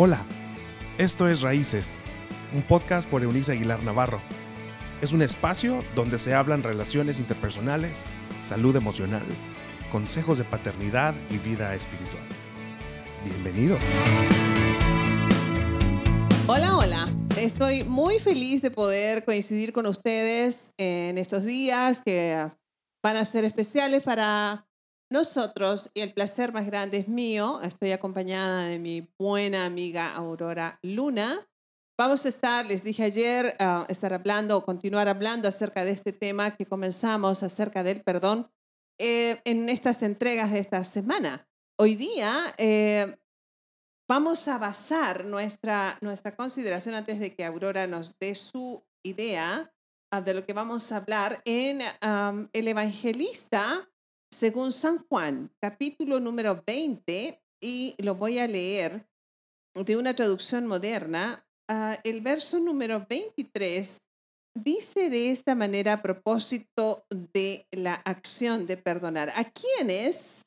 Hola, esto es Raíces, un podcast por Eunice Aguilar Navarro. Es un espacio donde se hablan relaciones interpersonales, salud emocional, consejos de paternidad y vida espiritual. Bienvenido. Hola, hola. Estoy muy feliz de poder coincidir con ustedes en estos días que van a ser especiales para nosotros y el placer más grande es mío. Estoy acompañada de mi buena amiga Aurora Luna. Vamos a estar, les dije ayer, uh, estar hablando o continuar hablando acerca de este tema que comenzamos acerca del perdón eh, en estas entregas de esta semana. Hoy día eh, vamos a basar nuestra, nuestra consideración antes de que Aurora nos dé su idea uh, de lo que vamos a hablar en el evangelista según San Juan, capítulo número 20, y lo voy a leer de una traducción moderna, uh, el verso número 23 dice de esta manera a propósito de la acción de perdonar. A quienes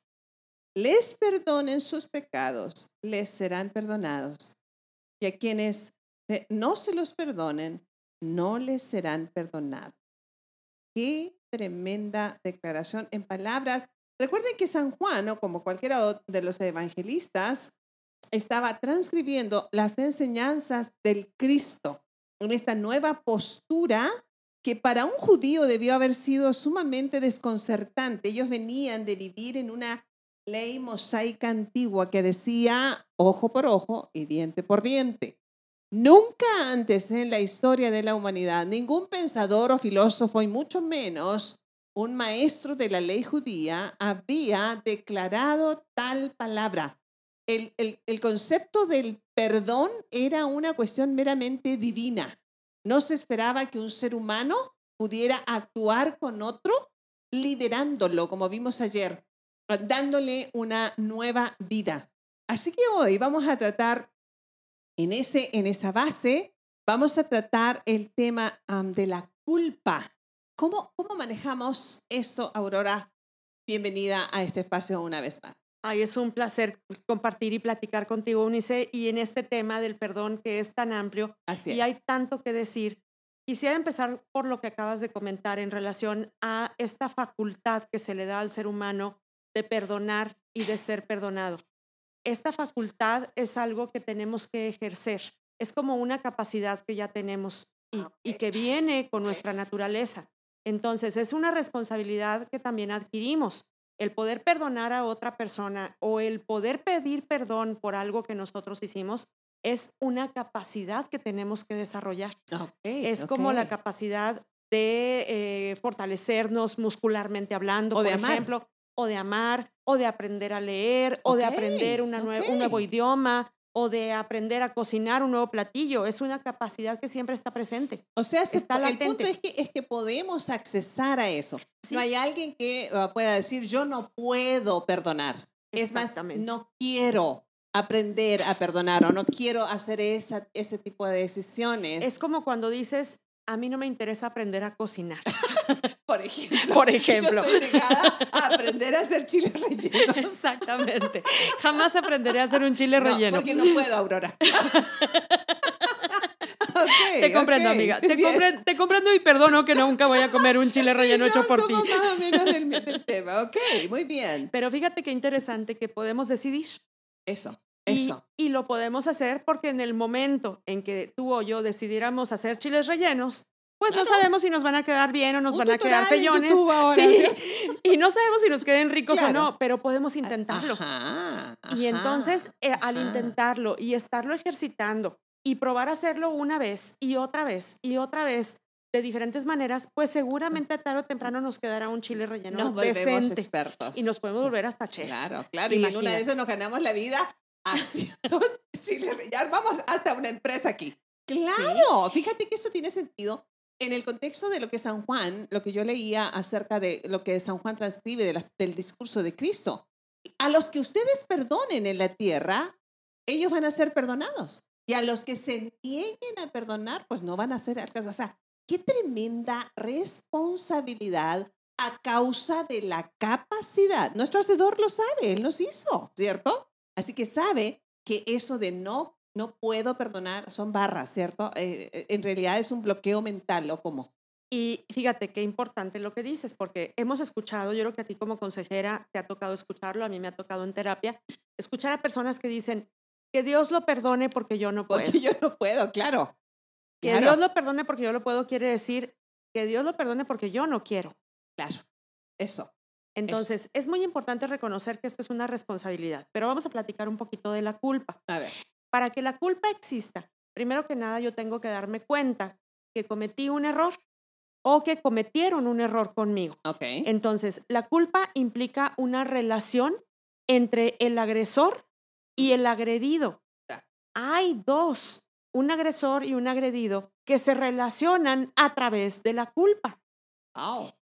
les perdonen sus pecados, les serán perdonados. Y a quienes no se los perdonen, no les serán perdonados. Qué tremenda declaración en palabras. Recuerden que San Juan, o como cualquiera de los evangelistas, estaba transcribiendo las enseñanzas del Cristo en esta nueva postura que para un judío debió haber sido sumamente desconcertante. Ellos venían de vivir en una ley mosaica antigua que decía ojo por ojo y diente por diente. Nunca antes en la historia de la humanidad ningún pensador o filósofo, y mucho menos un maestro de la ley judía, había declarado tal palabra. El, el, concepto del perdón era una cuestión meramente divina. No se esperaba que un ser humano pudiera actuar con otro liberándolo, como vimos ayer, dándole una nueva vida. Así que hoy vamos a tratar en, ese, en esa base vamos a tratar el tema de la culpa. ¿Cómo, ¿Cómo manejamos eso, Aurora? Bienvenida a este espacio una vez más. Ay, es un placer compartir y platicar contigo, Unice, y en este tema del perdón que es tan amplio Así y hay tanto que decir. Quisiera empezar por lo que acabas de comentar en relación a esta facultad que se le da al ser humano de perdonar y de ser perdonado esta facultad es algo que tenemos que ejercer. Es como una capacidad que ya tenemos y, que viene con nuestra naturaleza. Entonces, es una responsabilidad que también adquirimos. El poder perdonar a otra persona o el poder pedir perdón por algo que nosotros hicimos es una capacidad que tenemos que desarrollar. es como la capacidad de eh, fortalecernos muscularmente hablando, por ejemplo, o de amar, o de aprender a leer, o de aprender una un nuevo idioma, o de aprender a cocinar un nuevo platillo. Es una capacidad que siempre está presente. O sea, está el punto es que, es que podemos accesar a eso. No hay alguien que ah, pueda decir, yo no puedo perdonar. Es más, no quiero aprender a perdonar o no quiero hacer esa, ese tipo de decisiones. Es como cuando dices, a mí no me interesa aprender a cocinar. Por ejemplo. Por ejemplo. Yo estoy negada a aprender a hacer chiles rellenos. Exactamente. Jamás aprenderé a hacer un chile no, relleno. Porque no puedo, Aurora. Okay, te comprendo, amiga. Te, te, comprendo y perdono que nunca voy a comer un chile relleno hecho por ti. más o menos del, del tema. Ok, muy bien. Pero fíjate qué interesante que podemos decidir. Eso. Eso. Y, lo podemos hacer porque en el momento en que tú o yo decidiéramos hacer chiles rellenos, pues no sabemos si nos van a quedar bien o nos van a quedar fellones. sí. Y no sabemos si nos queden ricos o no, pero podemos intentarlo. Y entonces, eh, al intentarlo y estarlo ejercitando y probar a hacerlo una vez y otra vez y otra vez de diferentes maneras, pues seguramente tarde o temprano nos quedará un chile relleno nos volvemos expertos. Y nos podemos volver hasta chefs. Claro, claro. Y en una de esas nos ganamos la vida haciendo chile relleno. Vamos hasta una empresa aquí. Claro, fíjate que eso tiene sentido en el contexto de lo que San Juan, lo que yo leía acerca de lo que San Juan transcribe del discurso de Cristo. A los que ustedes perdonen en la tierra, ellos van a ser perdonados. Y a los que se nieguen a perdonar, pues no van a ser al caso. O sea, qué tremenda responsabilidad a causa de la capacidad. Nuestro Hacedor lo sabe, Él nos hizo, ¿cierto? Así que sabe que eso de no no puedo perdonar, son barras, ¿cierto? Eh, eh, en realidad es un bloqueo mental, ¿o cómo? Y fíjate qué importante lo que dices, porque hemos escuchado, yo creo que a ti como consejera te ha tocado escucharlo, a mí me ha tocado en terapia, escuchar a personas que dicen, que Dios lo perdone porque yo no puedo. Porque yo no puedo, claro. Que Dios lo perdone porque yo lo puedo quiere decir que Dios lo perdone porque yo no quiero. Claro, eso. Entonces, es muy importante reconocer que esto es una responsabilidad, pero vamos a platicar un poquito de la culpa. A ver. Para que la culpa exista, primero que nada yo tengo que darme cuenta que cometí un error o que cometieron un error conmigo. Ok. Entonces, la culpa implica una relación entre el agresor y el agredido. Hay dos, un agresor y un agredido, que se relacionan a través de la culpa.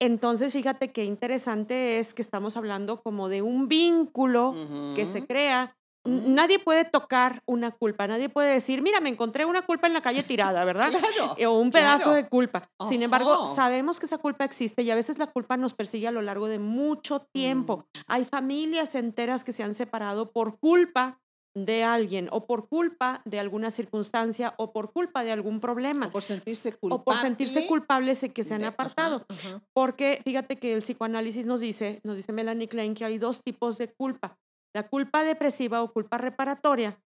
Entonces, fíjate qué interesante es que estamos hablando como de un vínculo que se crea Nadie puede tocar una culpa, nadie puede decir, mira, me encontré una culpa en la calle tirada, ¿verdad? claro, o un pedazo de culpa. Sin embargo, sabemos que esa culpa existe y a veces la culpa nos persigue a lo largo de mucho tiempo. Mm. Hay familias enteras que se han separado por culpa de alguien o por culpa de alguna circunstancia o por culpa de algún problema. O por sentirse culpable. O por sentirse culpables que se han apartado. Porque fíjate que el psicoanálisis nos dice, nos dice Melanie Klein, que hay dos tipos de culpa la culpa depresiva o culpa reparatoria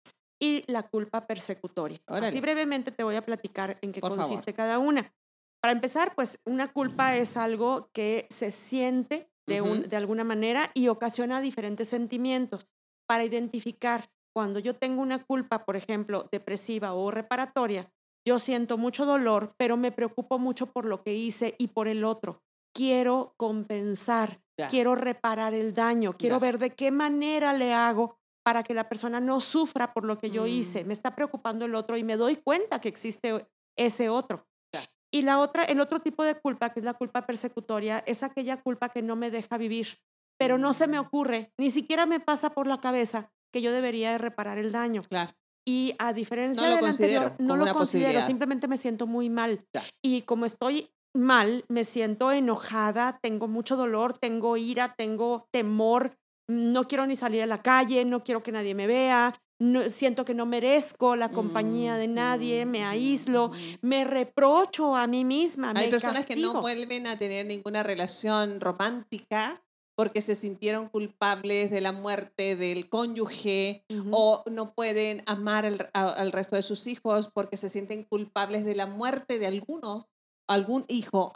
y la culpa persecutoria. Así brevemente te voy a platicar en qué consiste cada una. Para empezar, pues una culpa es algo que se siente de, un, de alguna manera y ocasiona diferentes sentimientos. Para identificar cuando yo tengo una culpa, por ejemplo, depresiva o reparatoria, yo siento mucho dolor, pero me preocupo mucho por lo que hice y por el otro. Quiero compensar, quiero reparar el daño, quiero ver de qué manera le hago para que la persona no sufra por lo que yo hice. Mm. Me está preocupando el otro y me doy cuenta que existe ese otro. Y la otra, el otro tipo de culpa, que es la culpa persecutoria, es aquella culpa que no me deja vivir, pero no se me mm. ocurre, ni siquiera me pasa por la cabeza que yo debería reparar el daño. Claro. Y a diferencia del anterior, no lo considero, simplemente me siento muy mal. Y como estoy mal, me siento enojada, tengo mucho dolor, tengo ira, tengo temor, no quiero ni salir a la calle, no quiero que nadie me vea, no, siento que no merezco la compañía de nadie, me aíslo, me reprocho a mí misma. Hay personas que no vuelven a tener ninguna relación romántica porque se sintieron culpables de la muerte del cónyuge o no pueden amar al resto de sus hijos porque se sienten culpables de la muerte de algunos algún hijo,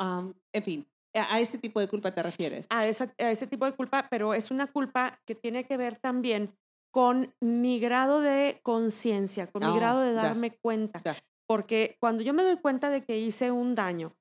en fin, a ese tipo de culpa te refieres. A, esa, a ese tipo de culpa, pero es una culpa que tiene que ver también con mi grado de conciencia, con mi oh, grado de darme cuenta. Porque cuando yo me doy cuenta de que hice un daño,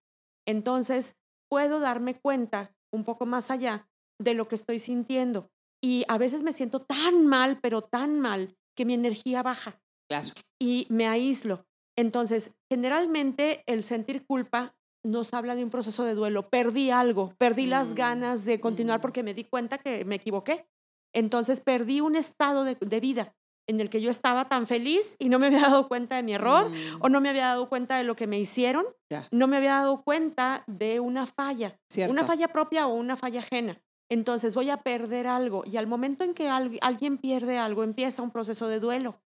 entonces puedo darme cuenta un poco más allá de lo que estoy sintiendo. Y a veces me siento tan mal, pero tan mal, que mi energía baja. Claro. Y me aíslo. Entonces, generalmente el sentir culpa nos habla de un proceso de duelo. Perdí algo, perdí las mm, ganas de continuar mm. porque me di cuenta que me equivoqué. Entonces perdí un estado de, vida en el que yo estaba tan feliz y no me había dado cuenta de mi error o no me había dado cuenta de lo que me hicieron, no me había dado cuenta de una falla, una falla propia o una falla ajena. Entonces voy a perder algo y al momento en que alguien pierde algo empieza un proceso de duelo.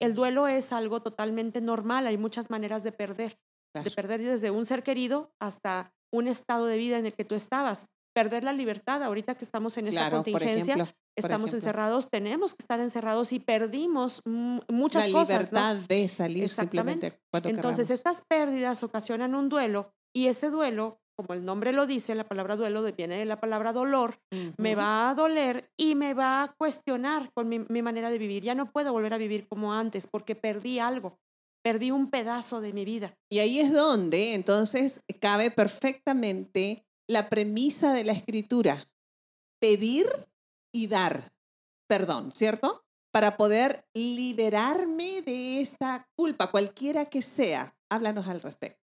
El duelo es algo totalmente normal, hay muchas maneras de perder de perder desde un ser querido hasta un estado de vida en el que tú estabas. Perder la libertad, ahorita que estamos en esta contingencia, estamos encerrados, tenemos que estar encerrados y perdimos muchas cosas. La libertad de salir simplemente Entonces, estas pérdidas ocasionan un duelo y ese duelo, como el nombre lo dice, la palabra duelo viene de la palabra dolor, me va a doler y me va a cuestionar con mi manera de vivir. Ya no puedo volver a vivir como antes porque perdí algo perdí un pedazo de mi vida. Y ahí es donde entonces cabe perfectamente la premisa de la escritura, pedir y dar perdón, ¿cierto? Para poder liberarme de esta culpa, cualquiera que sea. Háblanos al respecto.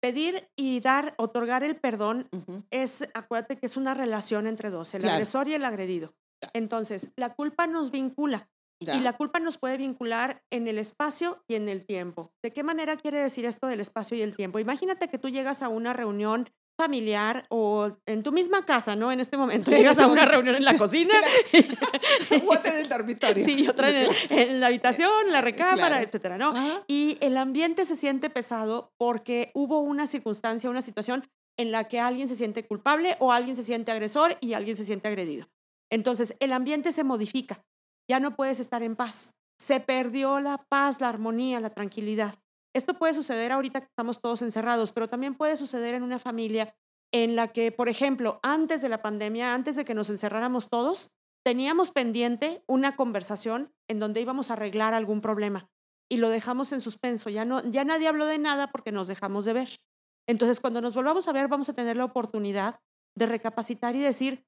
Pedir y dar, otorgar el perdón es, acuérdate que es una relación entre dos, el agresor y el agredido. Entonces, la culpa nos vincula. Y la culpa nos puede vincular en el espacio y en el tiempo. ¿De qué manera quiere decir esto del espacio y el tiempo? Imagínate que tú llegas a una reunión familiar o en tu misma casa, ¿no? En este momento llegas a una reunión en la cocina. otra en el dormitorio. Sí, y otra en, el- en la habitación, la recámara, Claro. etcétera, ¿no? Ajá. Y el ambiente se siente pesado porque hubo una circunstancia, una situación en la que alguien se siente culpable o alguien se siente agresor y alguien se siente agredido. Entonces, el ambiente se modifica. Ya no puedes estar en paz. Se perdió la paz, la armonía, la tranquilidad. Esto puede suceder ahorita que estamos todos encerrados, pero también puede suceder en una familia en la que, por ejemplo, antes de la pandemia, antes de que nos encerráramos todos, teníamos pendiente una conversación en donde íbamos a arreglar algún problema y lo dejamos en suspenso. Ya, no, ya nadie habló de nada porque nos dejamos de ver. Entonces, cuando nos volvamos a ver, vamos a tener la oportunidad de recapacitar y decir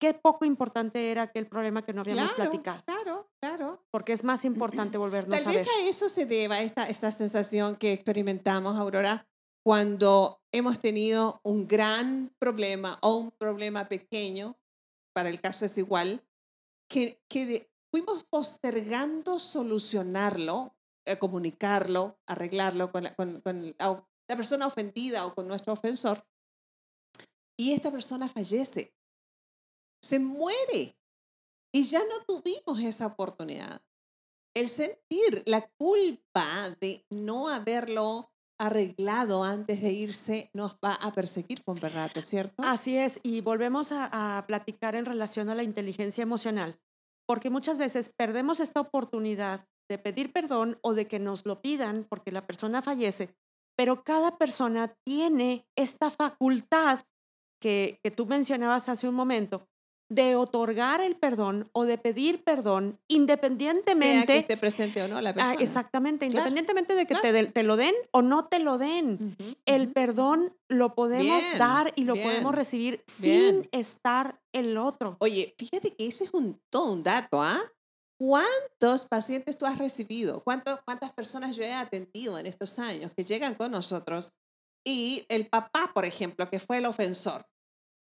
qué poco importante era aquel problema que no habíamos Claro, platicado, claro. Porque es más importante volvernos Tal a vez ver. a eso se deba esta, esta sensación que experimentamos, Aurora, cuando hemos tenido un gran problema o un problema pequeño, para el caso es igual, que, que de- fuimos postergando solucionarlo, eh, comunicarlo, arreglarlo con, la, con- con la la persona ofendida o con nuestro ofensor, y esta persona fallece, se muere, y ya no tuvimos esa oportunidad el sentir la culpa de no haberlo arreglado antes de irse nos va a perseguir con rato, ¿cierto? Así es, y volvemos a, a platicar en relación a la inteligencia emocional, porque muchas veces perdemos esta oportunidad de pedir perdón o de que nos lo pidan porque la persona fallece, pero cada persona tiene esta facultad que, que tú mencionabas hace un momento de otorgar el perdón o de pedir perdón sea independientemente que esté presente o no la Ah, persona. exactamente, Claro, independientemente de que claro. te, te lo den o no te lo den. Ujú, El ujú. perdón lo podemos Bien, dar y lo bien, podemos recibir bien. sin estar el otro. Oye, fíjate que ese es un, todo un dato, ¿ah? ¿Cuántos pacientes tú has recibido? ¿Cuánto- ¿Cuántas personas yo he atendido en estos años que llegan con nosotros y el papá, por ejemplo, que fue el ofensor,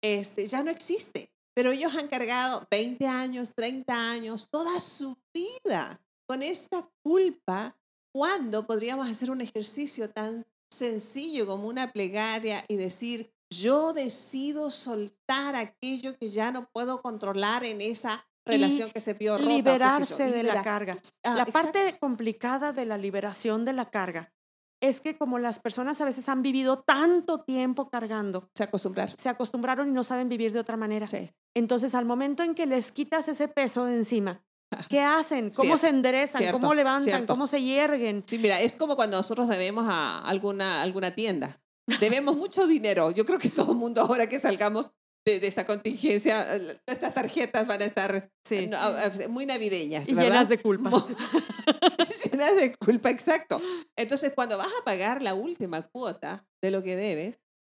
este, ya no existe, pero ellos han cargado 20 años, 30 años, toda su vida con esta culpa cuando podríamos hacer un ejercicio tan sencillo como una plegaria y decir, yo decido soltar aquello que ya no puedo controlar en esa relación que se vio rota. liberarse de la carga. Ah, la parte exacto. complicada de la liberación de la carga es que como las personas a veces han vivido tanto tiempo cargando, Se acostumbrar. se acostumbraron y no saben vivir de otra manera. Sí. Entonces, al momento en que les quitas ese peso de encima, ¿qué hacen? ¿Cómo Cierto, se enderezan? cierto, ¿Cómo levantan? cierto. ¿Cómo se yerguen? Sí, mira, es como cuando nosotros debemos a alguna, alguna tienda. Debemos mucho dinero. Yo creo que todo el mundo ahora que salgamos de, de esta contingencia, eh, estas tarjetas van a estar Sí. no, a- muy navideñas, Y ¿verdad? llenas de culpas. Mo- llenas de culpa, exacto. Entonces, cuando vas a pagar la última cuota de lo que debes,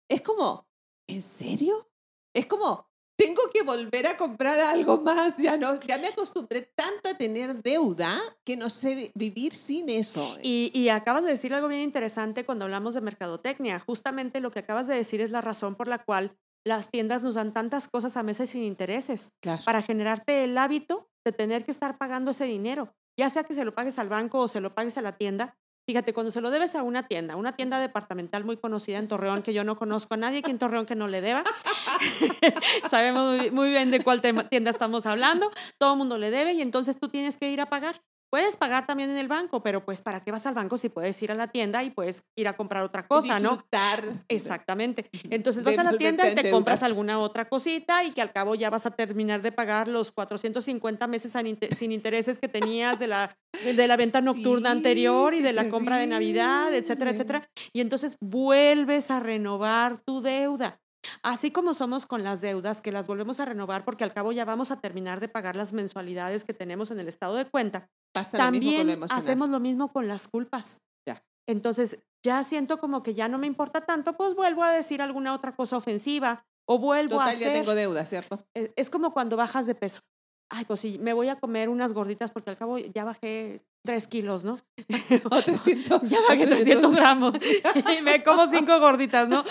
es como, ¿en serio? Es como, tengo que volver a comprar algo más. Ya no, ya me acostumbré tanto a tener deuda que no sé vivir sin eso. Y, y acabas de decir algo bien interesante cuando hablamos de mercadotecnia. Justamente lo que acabas de decir es la razón por la cual las tiendas nos dan tantas cosas a meses sin intereses, Claro. para generarte el hábito de tener que estar pagando ese dinero, ya sea que se lo pagues al banco o se lo pagues a la tienda. Fíjate, cuando se lo debes a una tienda, una tienda departamental muy conocida en Torreón, que yo no conozco a nadie aquí en Torreón que no le deba, sabemos muy, bien de cuál tema- tienda estamos hablando, todo el mundo le debe y entonces tú tienes que ir a pagar. Puedes pagar también en el banco, pero pues ¿para qué vas al banco si puedes ir a la tienda y puedes ir a comprar otra cosa, no? Disfrutar. Exactamente. Entonces vas a la tienda y te compras alguna otra cosita y que al cabo ya vas a terminar de pagar los 450 meses sin inte- sin intereses que tenías de la, de la venta nocturna Sí, anterior y de la compra de Navidad, etcétera, etcétera. Y entonces vuelves a renovar tu deuda. Así como somos con las deudas, que las volvemos a renovar porque al cabo ya vamos a terminar de pagar las mensualidades que tenemos en el estado de cuenta, Pasa lo mismo con lo también hacemos lo mismo con las culpas. Ya. Entonces, ya siento como que ya no me importa tanto, pues vuelvo a decir alguna otra cosa ofensiva o vuelvo a Total, ya hacer. tengo deuda, ¿cierto? Es es como cuando bajas de peso. Ay, pues sí, me voy a comer unas gorditas porque al cabo ya bajé tres kilos, ¿no? O 300. Ya bajé 300 gramos y me como cinco gorditas, ¿no?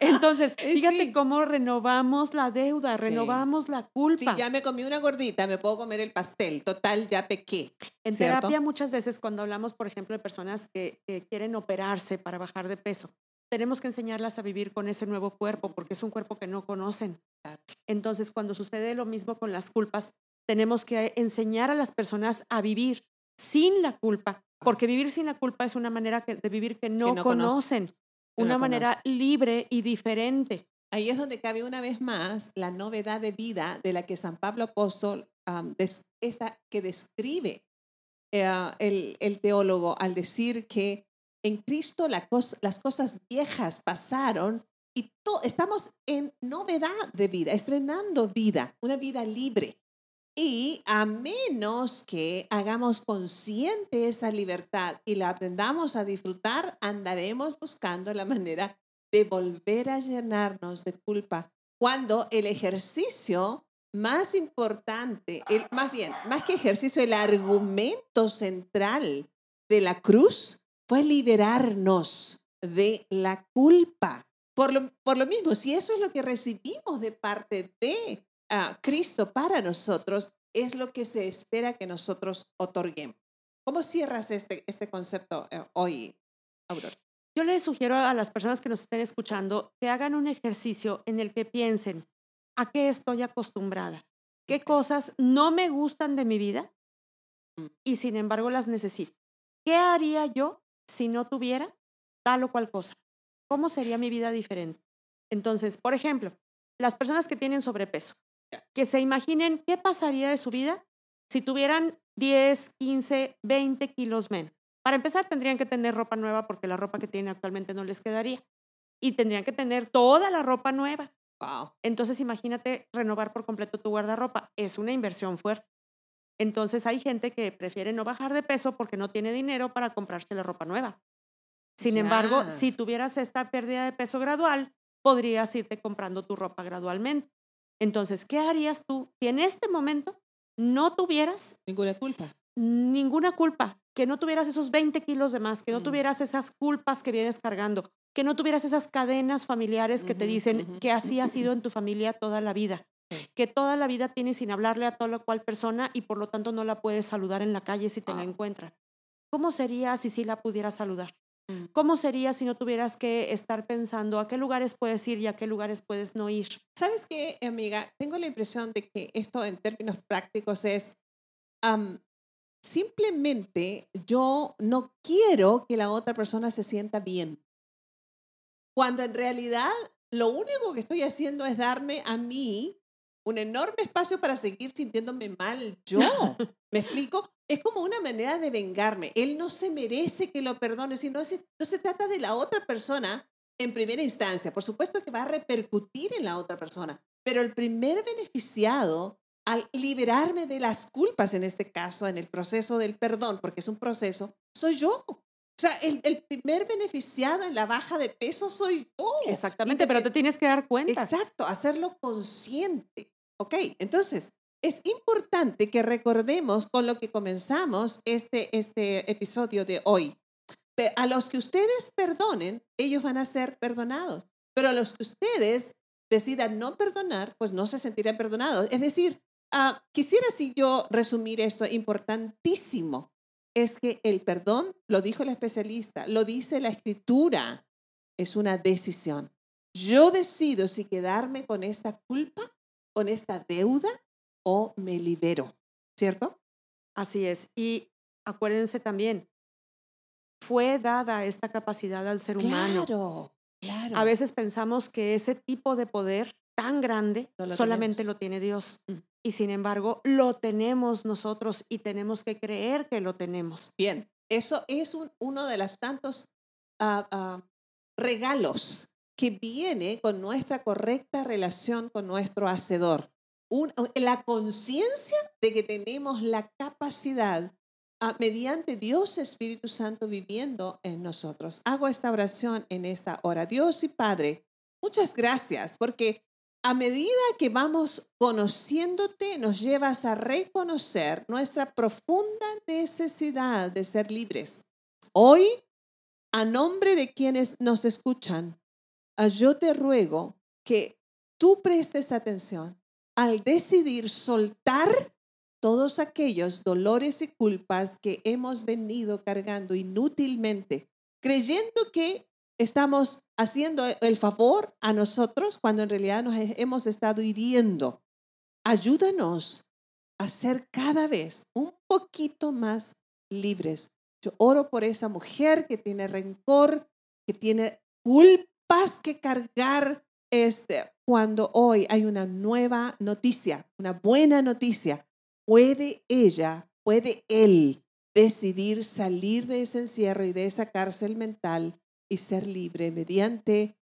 Entonces, Eh, fíjate sí. cómo renovamos la deuda, renovamos la Si culpa. ya me comí una gordita, me puedo comer el pastel. Total, ya pequé. En ¿cierto? terapia muchas veces cuando hablamos, por ejemplo, de personas que, que quieren operarse para bajar de peso, tenemos que enseñarlas a vivir con ese nuevo cuerpo, porque es un cuerpo que no conocen. Entonces, cuando sucede lo mismo con las culpas, tenemos que enseñar a las personas a vivir sin la culpa, porque vivir sin la culpa es una manera de vivir que no, conocen, una manera libre y diferente. Ahí es donde cabe una vez más la novedad de vida de la que San Pablo Apóstol esta, que describe eh, el, el, teólogo al decir que en Cristo la las cosas viejas pasaron y estamos en novedad de vida, estrenando vida, una vida libre. Y a menos que hagamos consciente esa libertad y la aprendamos a disfrutar, andaremos buscando la manera de volver a llenarnos de culpa, cuando el ejercicio más importante, el, más bien, más que ejercicio, el argumento central de la cruz fue liberarnos de la culpa. Por lo, por lo mismo, si eso es lo que recibimos de parte de Cristo para nosotros, es lo que se espera que nosotros otorguemos. ¿Cómo cierras este, este concepto eh, hoy, Aurora? Yo les sugiero a las personas que nos estén escuchando que hagan un ejercicio en el que piensen a qué estoy acostumbrada, qué cosas no me gustan de mi vida mm. y sin embargo las necesito. ¿Qué haría yo si no tuviera tal o cual cosa? ¿Cómo sería mi vida diferente? Entonces, por ejemplo, las personas que tienen sobrepeso, que se imaginen qué pasaría de su vida si tuvieran 10, 15, 20 kilos menos. Para empezar, tendrían que tener ropa nueva porque la ropa que tienen actualmente no les quedaría. Y tendrían que tener toda la ropa nueva. Wow. Entonces, imagínate renovar por completo tu guardarropa. Es una inversión fuerte. Entonces, hay gente que prefiere no bajar de peso porque no tiene dinero para comprarse la ropa nueva. Sin embargo, si tuvieras esta pérdida de peso gradual, podrías irte comprando tu ropa gradualmente. Entonces, ¿qué harías tú si en este momento no tuvieras ninguna culpa? Ninguna culpa, que no tuvieras esos 20 kilos de más, que no mm. tuvieras esas culpas que vienes cargando, que no tuvieras esas cadenas familiares que te dicen que así ha sido en tu familia toda la vida, que toda la vida tienes sin hablarle a toda cual persona y por lo tanto no la puedes saludar en la calle si te la encuentras. ¿Cómo sería si sí la pudieras saludar? Mm. ¿Cómo sería si no tuvieras que estar pensando a qué lugares puedes ir y a qué lugares puedes no ir? ¿Sabes qué, amiga? Tengo la impresión de que esto en términos prácticos es, simplemente yo no quiero que la otra persona se sienta bien. Cuando en realidad lo único que estoy haciendo es darme a mí un enorme espacio para seguir sintiéndome mal yo. ¿Me explico? Es como una manera de vengarme. Él no se merece que lo perdone, sino se, no se trata de la otra persona en primera instancia. Por supuesto que va a repercutir en la otra persona, pero el primer beneficiado al liberarme de las culpas, en este caso, en el proceso del perdón, porque es un proceso, soy yo. O sea, el, el primer beneficiado en la baja de peso soy yo. Exactamente, pero te tienes que dar cuenta. Exacto, hacerlo consciente. Ok, entonces, es importante que recordemos con lo que comenzamos este, este episodio de hoy. A los que ustedes perdonen, ellos van a ser perdonados. Pero a los que ustedes decidan no perdonar, pues no se sentirán perdonados. Es decir, ah, quisiera si yo resumir esto importantísimo. Es que el perdón, lo dijo el especialista, lo dice la escritura, es una decisión. Yo decido si quedarme con esta culpa, con esta deuda o me libero, ¿cierto? Así es. Y acuérdense también, fue dada esta capacidad al ser humano. Claro, claro. A veces pensamos que ese tipo de poder tan grande solamente lo tiene Dios. Mm. Y sin embargo, lo tenemos nosotros y tenemos que creer que lo tenemos. Bien, eso es uno de los tantos ah, ah, regalos que viene con nuestra correcta relación con nuestro Hacedor la conciencia de que tenemos la capacidad ah, mediante Dios Espíritu Santo viviendo en nosotros. Hago esta oración en esta hora. Dios y Padre, muchas gracias porque a medida que vamos conociéndote, nos llevas a reconocer nuestra profunda necesidad de ser libres. Hoy, a nombre de quienes nos escuchan, yo te ruego que tú prestes atención al decidir soltar todos aquellos dolores y culpas que hemos venido cargando inútilmente, creyendo que estamos haciendo el favor a nosotros cuando en realidad nos hemos estado hiriendo. Ayúdanos a ser cada vez un poquito más libres. Yo oro por esa mujer que tiene rencor, que tiene culpas que cargar este, cuando hoy hay una nueva noticia, una buena noticia. Puede ella, puede él decidir salir de ese encierro y de esa cárcel mental y ser libre mediante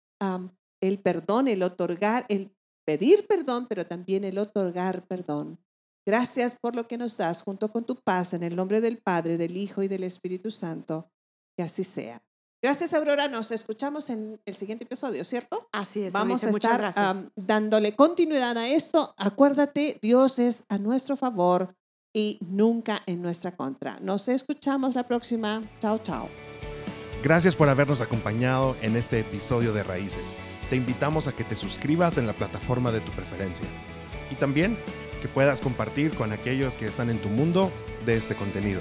el perdón, el otorgar, el pedir perdón, pero también el otorgar perdón. Gracias por lo que nos das junto con tu paz en el nombre del Padre, del Hijo y del Espíritu Santo. Que así sea. Gracias, Aurora. Nos escuchamos en el siguiente episodio, ¿cierto? Así es. Vamos a estar dándole continuidad a esto. Acuérdate, Dios es a nuestro favor y nunca en nuestra contra. Nos escuchamos la próxima. Chao, chao. Gracias por habernos acompañado en este episodio de Raíces. Te invitamos a que te suscribas en la plataforma de tu preferencia y también que puedas compartir con aquellos que están en tu mundo de este contenido.